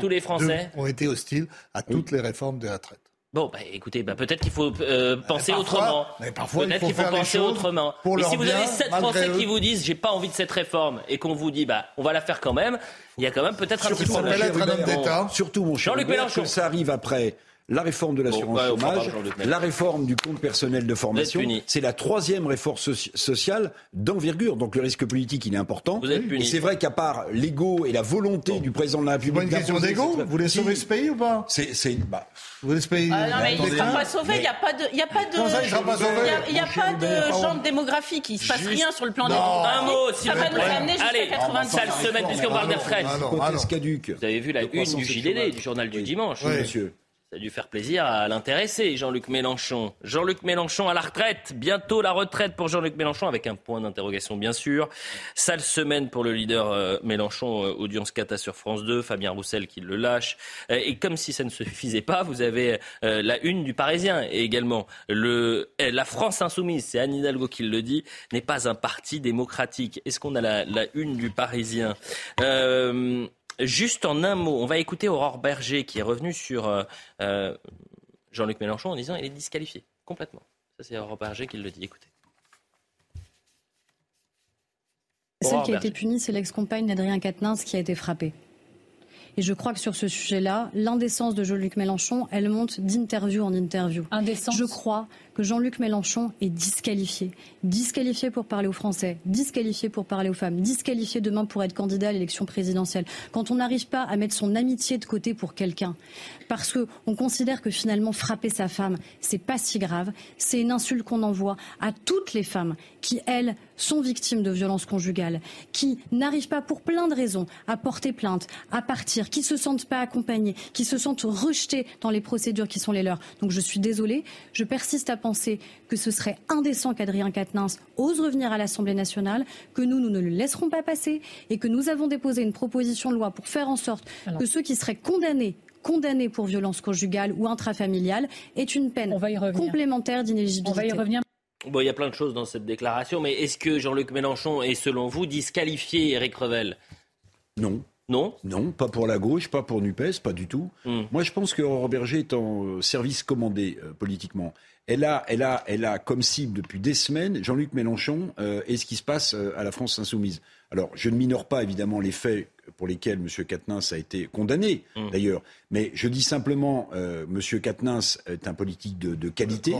Tous les Français ont été hostiles à toutes les réformes de la retraite. Bon, bah, écoutez, bah, peut-être qu'il faut euh, penser autrement. Peut-être qu'il faut penser autrement. et si vous avez sept Français qui vous disent j'ai pas envie de cette réforme et qu'on vous dit bah on va la faire quand même, il y a quand même peut-être un petit problème. Surtout mon cher, que ça arrive après la réforme de l'assurance chômage, la réforme du compte personnel de formation. C'est la troisième réforme sociale d'envergure. Donc le risque politique, il est important. Et c'est vrai qu'à part l'ego et la volonté du président de la République. Une question d'ego Vous voulez sauver ce pays ou pas C'est. Bah, vous voulez ce pays ah, Non, mais il ne sera pas sauvé. Il n'y a pas de. Il n'y a pas de. Il n'y a, pas de genre démographique. Il ne se passe rien sur le plan des. Un mot, Ça va nous amener jusqu'à 90 Sale semaine, puisqu'on parle des retraites. Vous avez vu la une du JDD, du journal du dimanche. Monsieur. Ça a dû faire plaisir à l'intéressé, Jean-Luc Mélenchon. Jean-Luc Mélenchon à la retraite. Bientôt la retraite pour Jean-Luc Mélenchon, avec un point d'interrogation bien sûr. Sale semaine pour le leader euh, Mélenchon, euh, audience cata sur France 2, Fabien Roussel qui le lâche. Euh, et comme si ça ne suffisait pas, vous avez la une du Parisien et également le, la France insoumise, c'est Anne Hidalgo qui le dit, n'est pas un parti démocratique. Est-ce qu'on a la, une du Parisien? Juste en un mot, on va écouter Aurore Berger qui est revenue sur euh, euh, Jean-Luc Mélenchon en disant qu'il est disqualifié complètement. Ça, c'est Aurore Berger qui le dit. Écoutez. Celle qui a été punie, c'est l'ex-compagne d'Adrien Quatennens qui a été frappée. Et je crois que sur ce sujet-là, l'indécence de Jean-Luc Mélenchon, elle monte d'interview en interview. Indécence. Je crois que Jean-Luc Mélenchon est disqualifié. Disqualifié pour parler aux Français, disqualifié pour parler aux femmes, disqualifié demain pour être candidat à l'élection présidentielle. Quand on n'arrive pas à mettre son amitié de côté pour quelqu'un, parce qu'on considère que finalement frapper sa femme, c'est pas si grave, c'est une insulte qu'on envoie à toutes les femmes qui, elles, sont victimes de violences conjugales, qui n'arrivent pas pour plein de raisons à porter plainte, à partir, qui se sentent pas accompagnées, qui se sentent rejetées dans les procédures qui sont les leurs. Donc je suis désolée, je persiste à penser que ce serait indécent qu'Adrien Quatennens ose revenir à l'Assemblée nationale, que nous, nous ne le laisserons pas passer et que nous avons déposé une proposition de loi pour faire en sorte que ceux qui seraient condamnés condamnés pour violence conjugale ou intrafamiliale est une peine complémentaire d'inéligibilité. On va y revenir. Bon, il y a plein de choses dans cette déclaration, mais est-ce que Jean-Luc Mélenchon est, selon vous, disqualifié, Eric Revel? Non. Non Non, pas pour la gauche, pas pour NUPES, pas du tout. Hmm. Moi, je pense que Berger est en euh, service commandé euh, politiquement. Elle a, elle, a, elle a comme cible depuis des semaines Jean-Luc Mélenchon euh, et ce qui se passe à la France insoumise. Alors, je ne minore pas évidemment les faits pour lesquels M. Katnins a été condamné, mm. d'ailleurs. Mais je dis simplement, euh, M. Katnins est un politique de, qualité,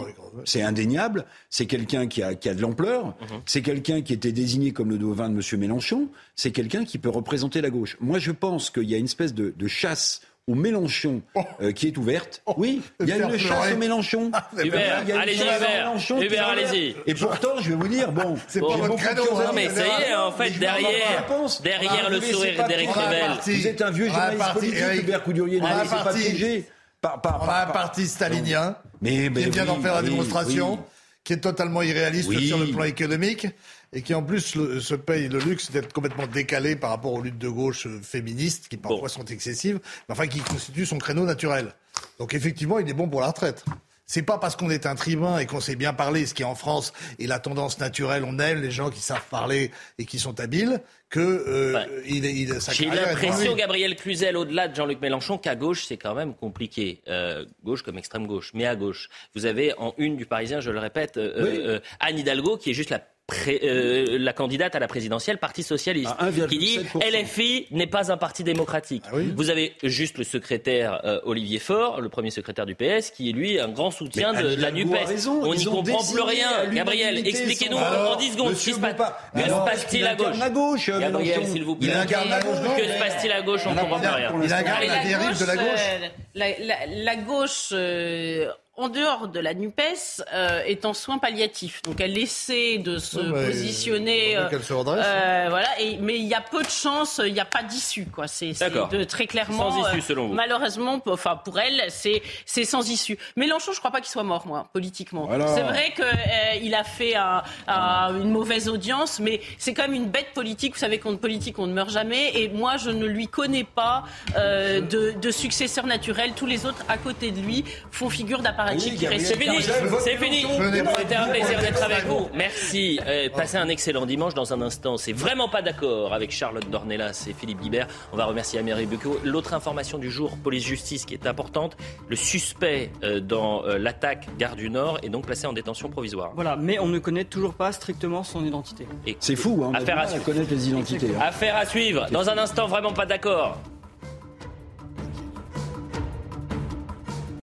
c'est indéniable, c'est quelqu'un qui a, de l'ampleur, mm-hmm. c'est quelqu'un qui était désigné comme le devin de M. Mélenchon, c'est quelqu'un qui peut représenter la gauche. Moi, je pense qu'il y a une espèce de chasse au Mélenchon oh. euh, qui est ouverte. Oh. oui, il y a une chasse au Mélenchon. Hubert, allez-y, Hubert. Hubert, allez-y. Et pourtant, je vais vous dire, bon, c'est pas votre credo. Non, mais ça y est, en fait, derrière, derrière ah, le sourire d'Éric Revel. Vous êtes un vieux journaliste politique, Hubert Coudurier, ne laissez pas piéger. Par, par, on a un parti stalinien mais, qui vient d'en faire la démonstration, qui est totalement irréaliste sur le plan économique et qui en plus se paye le luxe d'être complètement décalé par rapport aux luttes de gauche féministes qui parfois sont excessives, mais enfin qui constituent son créneau naturel. Donc effectivement, il est bon pour la retraite. C'est pas parce qu'on est un tribun et qu'on sait bien parler, ce qui est en France est la tendance naturelle, on aime les gens qui savent parler et qui sont habiles, que euh, il, il, J'ai l'impression, Gabriel Cluzel, au-delà de Jean-Luc Mélenchon, qu'à gauche c'est quand même compliqué. Euh, gauche comme extrême gauche, mais à gauche, vous avez en une du Parisien, je le répète, euh, euh Anne Hidalgo qui est juste la euh, la candidate à la présidentielle, Parti socialiste, qui dit LFI n'est pas un parti démocratique. Ah Vous avez juste le secrétaire euh, Olivier Faure, le premier secrétaire du PS, qui est lui un grand soutien de, la NUPES. On n'y comprend plus rien. Gabriel, expliquez-nous en 10 secondes. Que se passe-t-il à gauche Gabriel, s'il vous plaît. Que se passe-t-il à gauche On ne comprend plus rien. Il incarne la dérive de la gauche. Euh, la gauche en dehors de la NUPES, euh, est en soins palliatifs. Donc elle essaie de se positionner. Euh, euh, voilà, et, mais il y a peu de chances, il n'y a pas d'issue. quoi. C'est très clairement. Sans issue, selon vous. Malheureusement, enfin, pour elle, c'est sans issue. Mélenchon, je ne crois pas qu'il soit mort, moi, politiquement. C'est vrai qu'il a fait une mauvaise audience, mais c'est quand même une bête politique. Vous savez qu'en politique, on ne meurt jamais. Et moi, je ne lui connais pas de, de successeur naturel. Tous les autres à côté de lui font figure d'appareil c'est fini, c'est fini. C'était un plaisir d'être avec vous. Merci. Euh, passez un excellent dimanche. Dans un instant, c'est vraiment pas d'accord avec Charlotte Dornelas et Philippe Guibert. On va remercier Améry Bucco. L'autre information du jour, police-justice, qui est importante. Le suspect euh, dans euh, l'attaque gare du Nord est donc placé en détention provisoire. Voilà, mais on ne connaît toujours pas strictement son identité. C'est fou, hein. Affaire à, connaître les identités. Hein. Affaire à suivre. Dans un instant, vraiment pas d'accord.